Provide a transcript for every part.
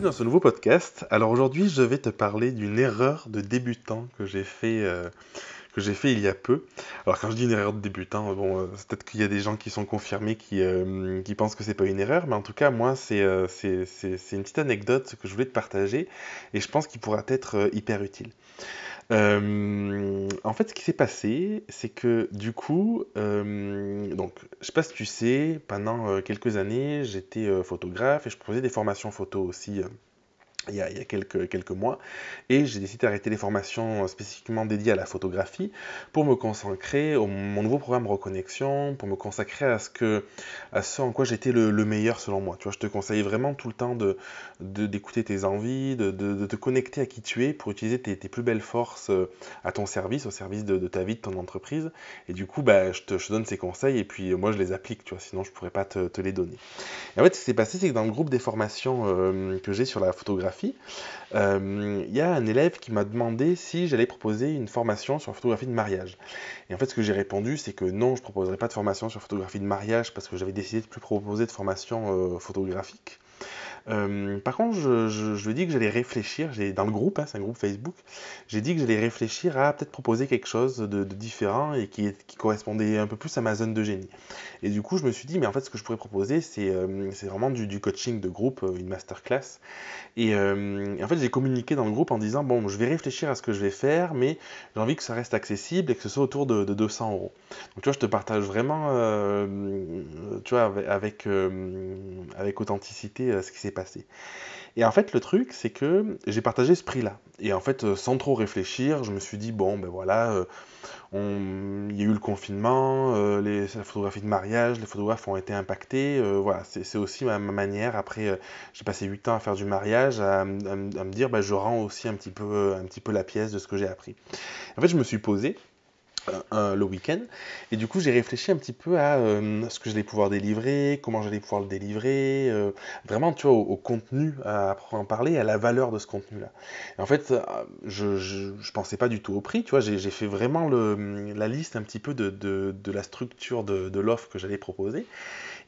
bienvenue dans ce nouveau podcast. Alors aujourd'hui, je vais te parler d'une erreur de débutant que j'ai fait, euh, fait il y a peu. Alors quand je dis une erreur de débutant, bon, euh, peut-être qu'il y a des gens qui sont confirmés qui, euh, qui pensent que c'est pas une erreur, mais en tout cas, moi, c'est une petite anecdote que je voulais te partager et je pense qu'il pourra être hyper utile. Euh, en fait, ce qui s'est passé, c'est que du coup, euh, donc, je sais pas si tu sais, pendant euh, quelques années, j'étais photographe et je proposais des formations photo aussi il y, a, quelques, mois, et j'ai décidé d'arrêter les formations spécifiquement dédiées à la photographie pour me consacrer à mon nouveau programme Reconnexion, pour me consacrer à ce, en quoi j'étais le, meilleur selon moi. Tu vois, je te conseille vraiment tout le temps de, d'écouter tes envies, de, de, te connecter à qui tu es pour utiliser tes, plus belles forces euh, à ton service, au service de, ta vie, de ton entreprise. Et du coup, bah, je, te, donne ces conseils et puis moi je les applique, tu vois, sinon je pourrais pas te, te les donner. Et en fait, ce qui s'est passé, c'est que dans le groupe des formations euh, que j'ai sur la photographie, euh, il y a un élève qui m'a demandé si j'allais proposer une formation sur photographie de mariage. Et en fait, ce que j'ai répondu, c'est que non, je ne proposerai pas de formation sur photographie de mariage parce que j'avais décidé de plus proposer de formation euh, photographique. Euh, par contre, je, je, ai dit que j'allais réfléchir, dans le groupe, hein, c'est un groupe Facebook, j'ai dit que j'allais réfléchir à peut-être proposer quelque chose de, différent et qui, correspondait un peu plus à ma zone de génie. Et du coup, je me suis dit, mais en fait, ce que je pourrais proposer, c'est euh, vraiment du, coaching de groupe, euh, une masterclass. Et, et en fait, j'ai communiqué dans le groupe en disant, bon, je vais réfléchir à ce que je vais faire, mais j'ai envie que ça reste accessible et que ce soit autour de, 200 euros. Donc, tu vois, je te partage vraiment, tu vois, avec, avec authenticité ce qui s'est passé. Et en fait, le truc, c'est que j'ai partagé ce prix-là. Et en fait, euh, sans trop réfléchir, je me suis dit, bon, ben voilà, euh, il y a eu le confinement, euh, les... la photographie de mariage, les photographes ont été impactés. voilà, c'est aussi ma, manière. Après, j'ai passé 8 ans à faire du mariage, à, me dire, ben, je rends aussi un petit, peu, un petit peu la pièce de ce que j'ai appris. En fait, je me suis posé le week-end. Et du coup, j'ai réfléchi un petit peu à euh, ce que j'allais pouvoir délivrer, comment j'allais pouvoir le délivrer, euh, vraiment, tu vois, au, contenu à en parler, à la valeur de ce contenu-là. En fait, euh, je, je, pensais pas du tout au prix, tu vois, j'ai fait vraiment le, la liste un petit peu de, de, la structure de, l'offre que j'allais proposer.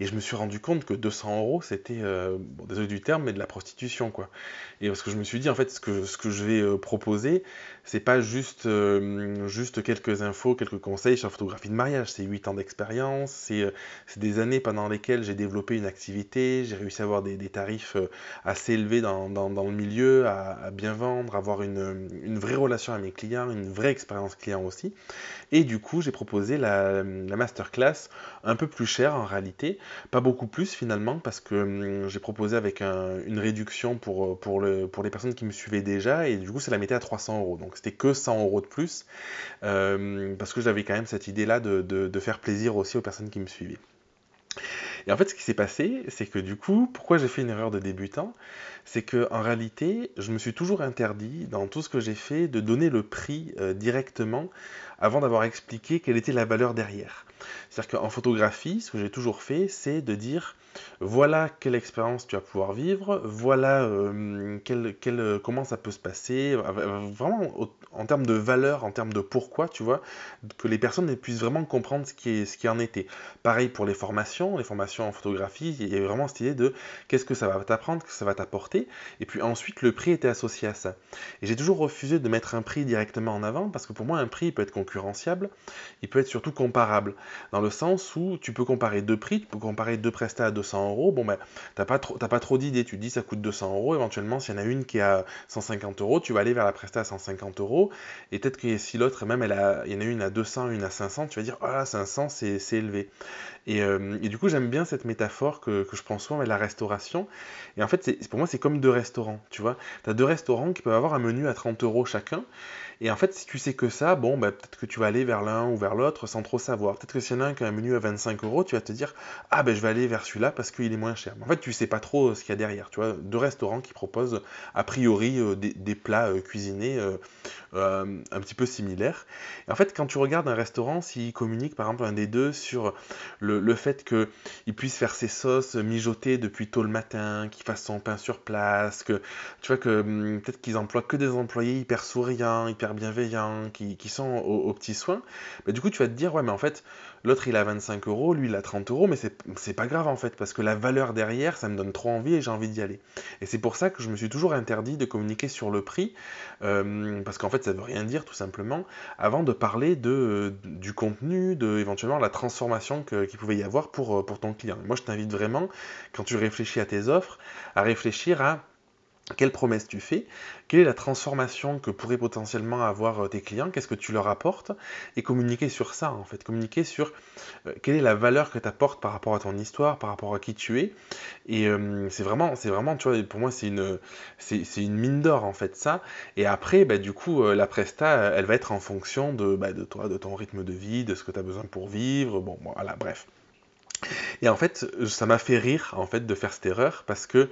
Et je me suis rendu compte que 200 euros, c'était, euh, bon, désolé du terme, mais de la prostitution, quoi. Et parce que je me suis dit, en fait, ce que, ce que je vais euh, proposer, c'est pas juste, euh, juste quelques infos, quelques conseils sur la photographie de mariage. C'est 8 ans d'expérience, c'est des années pendant lesquelles j'ai développé une activité, j'ai réussi à avoir des, des tarifs assez élevés dans, dans, le milieu, à, à, bien vendre, avoir une, une, vraie relation avec mes clients, une vraie expérience client aussi. Et du coup, j'ai proposé la, la masterclass un peu plus chère en réalité, pas beaucoup plus finalement, parce que hum, j'ai proposé avec une réduction pour, pour, le, pour les personnes qui me suivaient déjà, et du coup, ça la mettait à 300 euros. Donc c'était que 100 euros de plus, euh, parce que j'avais quand même cette idée-là de faire plaisir aussi aux personnes qui me suivaient. Et en fait, ce qui s'est passé, c'est que du coup, pourquoi j'ai fait une erreur de débutant C'est que en réalité, je me suis toujours interdit, dans tout ce que j'ai fait, de donner le prix euh, directement avant d'avoir expliqué quelle était la valeur derrière. C'est-à-dire qu'en photographie, ce que j'ai toujours fait, c'est de dire voilà quelle expérience tu vas pouvoir vivre, voilà euh, euh, comment ça peut se passer, vraiment en termes de valeur, en termes de pourquoi, tu vois, que les personnes puissent vraiment comprendre ce qui, est, ce qui en était. Pareil pour les formations, les formations en photographie, il y a vraiment cette idée de qu'est-ce que ça va t'apprendre, que ça va t'apporter, et puis ensuite le prix était associé à ça. Et j'ai toujours refusé de mettre un prix directement en avant, parce que pour moi un prix peut être concurrentiable, il peut être surtout comparable, dans le sens où tu peux comparer deux prix, tu peux comparer deux prestats à 200 euros, bon ben, t'as pas trop, pas trop d'idées, tu dis ça coûte 200 euros, éventuellement s'il y en a une qui est à 150 euros, tu vas aller vers la prestat à 150 euros, et peut-être que si l'autre, même elle a, il y en a une à 200, une à 500, tu vas dire, là, 500, c'est élevé. Euh, et, du coup, j'aime bien cette métaphore que, je prends souvent avec la restauration. Et en fait, pour moi, c'est comme deux restaurants, tu vois. Tu as deux restaurants qui peuvent avoir un menu à 30 euros chacun. Et en fait, si tu sais que ça, bon, bah, peut-être que tu vas aller vers l'un ou vers l'autre sans trop savoir. Peut-être que s'il y en a un qui a un menu à 25 euros, tu vas te dire, ah ben je vais aller vers celui-là parce qu'il est moins cher. Mais en fait, tu sais pas trop euh, ce qu'il y a derrière. Tu vois, deux restaurants qui proposent a priori euh, des, plats cuisinés un petit peu similaires. Et en fait, quand tu regardes un restaurant, s'il communique par exemple un des deux sur le le, fait qu'il puisse faire ses sauces mijoter depuis tôt le matin, qu'il fasse son pain sur place, que tu vois que hum, peut-être qu'ils emploient que des employés hyper souriants, hyper bienveillants, qui, sont aux, petits soins, du coup, tu vas te dire, ouais, mais en fait, l'autre, il a 25 euros, lui, il a 30 euros, mais c'est pas grave, en fait, parce que la valeur derrière, ça me donne trop envie et j'ai envie d'y aller. Et c'est pour ça que je me suis toujours interdit de communiquer sur le prix, euh, parce qu'en fait, ça veut rien dire, tout simplement, avant de parler du contenu, de éventuellement la transformation qu'il pouvait y avoir pour, pour ton client. moi, je t'invite vraiment, quand tu réfléchis à tes offres, à réfléchir à quelle promesse tu fais, quelle est la transformation que pourraient potentiellement avoir euh, tes clients, qu'est-ce que tu leur apportes, et communiquer sur ça en fait, communiquer sur euh, quelle est la valeur que tu apportes par rapport à ton histoire, par rapport à qui tu es, et euh, c'est vraiment, c'est vraiment, tu vois, pour moi c'est une, c'est, une mine d'or en fait ça, et après, bah, du coup, la presta, elle va être en fonction de, bah, de toi, de ton rythme de vie, de ce que tu as besoin pour vivre, bon, voilà, bref. Et en fait, ça m'a fait rire en fait de faire cette erreur parce que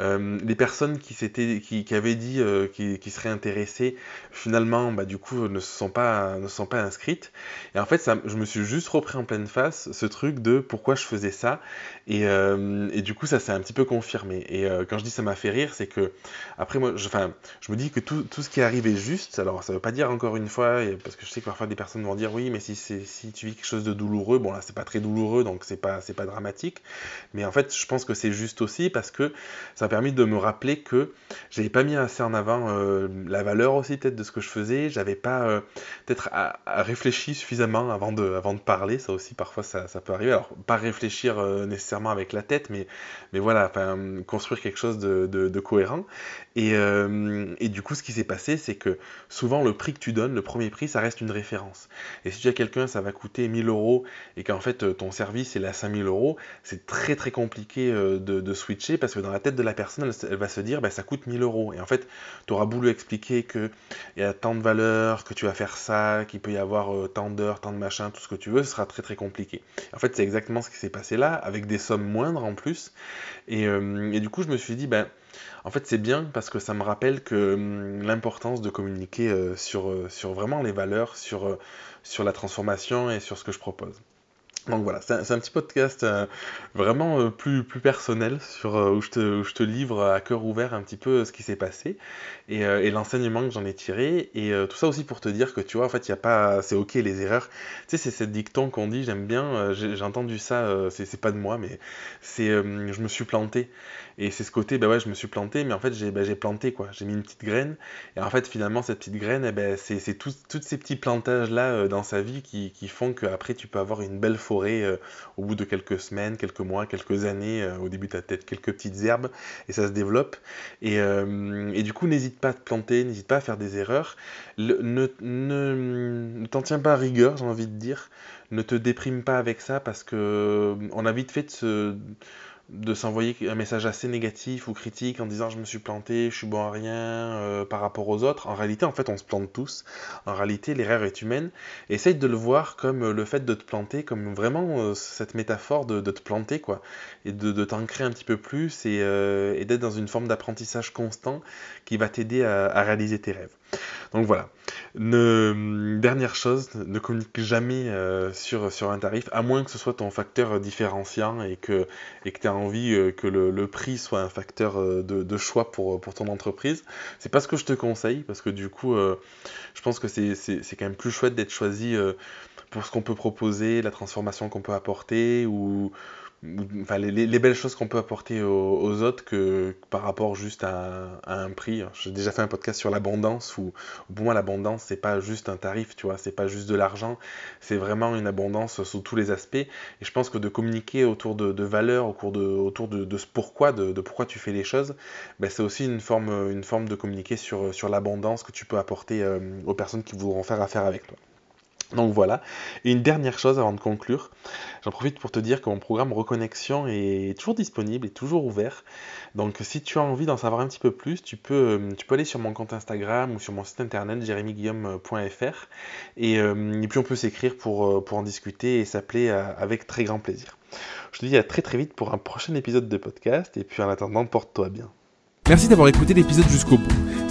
euh, les personnes qui s'étaient, qui, avaient dit euh, qui, seraient intéressées, finalement, bah, du coup, ne se sont pas, ne sont pas inscrites. Et en fait, ça, je me suis juste repris en pleine face ce truc de pourquoi je faisais ça. Et, euh, et du coup, ça s'est un petit peu confirmé. Et quand je dis ça m'a fait rire, c'est que après moi, je, je me dis que tout, tout, ce qui est juste. Alors, ça veut pas dire encore une fois, parce que je sais que parfois des personnes vont dire oui, mais si, si tu vis quelque chose de douloureux, bon là, c'est pas très douloureux, donc c'est pas, c'est pas dramatique. Mais en fait, je pense que c'est juste aussi parce que ça m'a permis de me rappeler que j'avais pas mis assez en avant euh, la valeur aussi peut-être de ce que je faisais. J'avais pas euh, peut-être réfléchi suffisamment avant de, avant de parler. Ça aussi, parfois, ça, peut arriver. Alors, pas réfléchir euh, nécessairement avec la tête, mais, mais voilà, construire quelque chose de, cohérent. Et, et, du coup, ce qui s'est passé, c'est que souvent, le prix que tu donnes, le premier prix, ça reste une référence. Et si tu as quelqu'un, ça va coûter 1000 euros et qu'en fait, ton service, est à 5000 euros, c'est très très compliqué euh, de, switcher parce que dans la tête de la personne, elle, va se dire bah, ça coûte 1000 euros. Et en fait, tu auras voulu expliquer qu'il y a tant de valeur, que tu vas faire ça, qu'il peut y avoir euh, tant d'heures, tant de machin, tout ce que tu veux, ce sera très très compliqué. En fait, c'est exactement ce qui s'est passé là, avec des sommes moindres en plus. Et, euh, du coup, je me suis dit, ben. En fait, c'est bien parce que ça me rappelle que hum, l'importance de communiquer sur, sur vraiment les valeurs, sur, sur la transformation et sur ce que je propose. Donc voilà, c'est un, petit podcast euh, vraiment euh, plus, plus personnel sur, euh, où, je te, je te, livre à cœur ouvert un petit peu ce qui s'est passé et, et l'enseignement que j'en ai tiré. Et tout ça aussi pour te dire que tu vois, en fait, il a pas. C'est ok les erreurs. Tu sais, c'est cette dicton qu'on dit, j'aime bien, j'ai entendu ça, c'est pas de moi, mais c'est je me suis planté. Et c'est ce côté, bah ouais, je me suis planté, mais en fait, j'ai bah, planté quoi. J'ai mis une petite graine. Et en fait, finalement, cette petite graine, eh ben, c'est tous ces petits plantages-là dans sa vie qui, qui font qu'après, tu peux avoir une belle euh, au bout de quelques semaines, quelques mois, quelques années. Euh, au début, tu as peut-être quelques petites herbes et ça se développe. Et, euh, et du coup, n'hésite pas à te planter, n'hésite pas à faire des erreurs. ne ne, t'en tiens pas à rigueur, j'ai envie de dire. Ne te déprime pas avec ça parce que on a vite fait de se de s'envoyer un message assez négatif ou critique en disant je me suis planté, je suis bon à rien euh, par rapport aux autres. En réalité, en fait, on se plante tous. En réalité, l'erreur est humaine. Essaye de le voir comme euh, le fait de te planter, comme vraiment euh, cette métaphore de, te planter, quoi. Et de, t'ancrer un petit peu plus et, d'être dans une forme d'apprentissage constant qui va t'aider à réaliser tes rêves. Donc voilà. Dernière chose, ne communique jamais euh, sur, un tarif, à moins que ce soit ton facteur différenciant et que et tu aies envie euh, que le, prix soit un facteur euh, de, choix pour, pour ton entreprise. C'est pas ce que je te conseille, parce que du coup, je pense que c'est quand même plus chouette d'être choisi pour ce qu'on peut proposer, la transformation qu'on peut apporter, ou, les, belles choses qu'on peut apporter aux, autres que, par rapport juste à, un prix. J'ai déjà fait un podcast sur l'abondance où, pour moi, l'abondance, c'est pas juste un tarif, tu vois, c'est pas juste de l'argent, c'est vraiment une abondance sous tous les aspects. Et je pense que de communiquer autour de, valeurs, autour de, autour de, ce pourquoi, de, pourquoi tu fais les choses, ben, c'est aussi une forme, une forme de communiquer sur, sur l'abondance que tu peux apporter euh, aux personnes qui voudront faire affaire avec toi. Donc voilà. Et une dernière chose avant de conclure, j'en profite pour te dire que mon programme Reconnexion est toujours disponible, est toujours ouvert. Donc si tu as envie d'en savoir un petit peu plus, tu peux, euh, aller sur mon compte Instagram ou sur mon site internet jérémyguillaume.fr et, euh, et, puis on peut s'écrire pour, euh, pour en discuter et s'appeler avec très grand plaisir. Je te dis à très très vite pour un prochain épisode de podcast et puis en attendant, porte-toi bien. Merci d'avoir écouté l'épisode jusqu'au bout.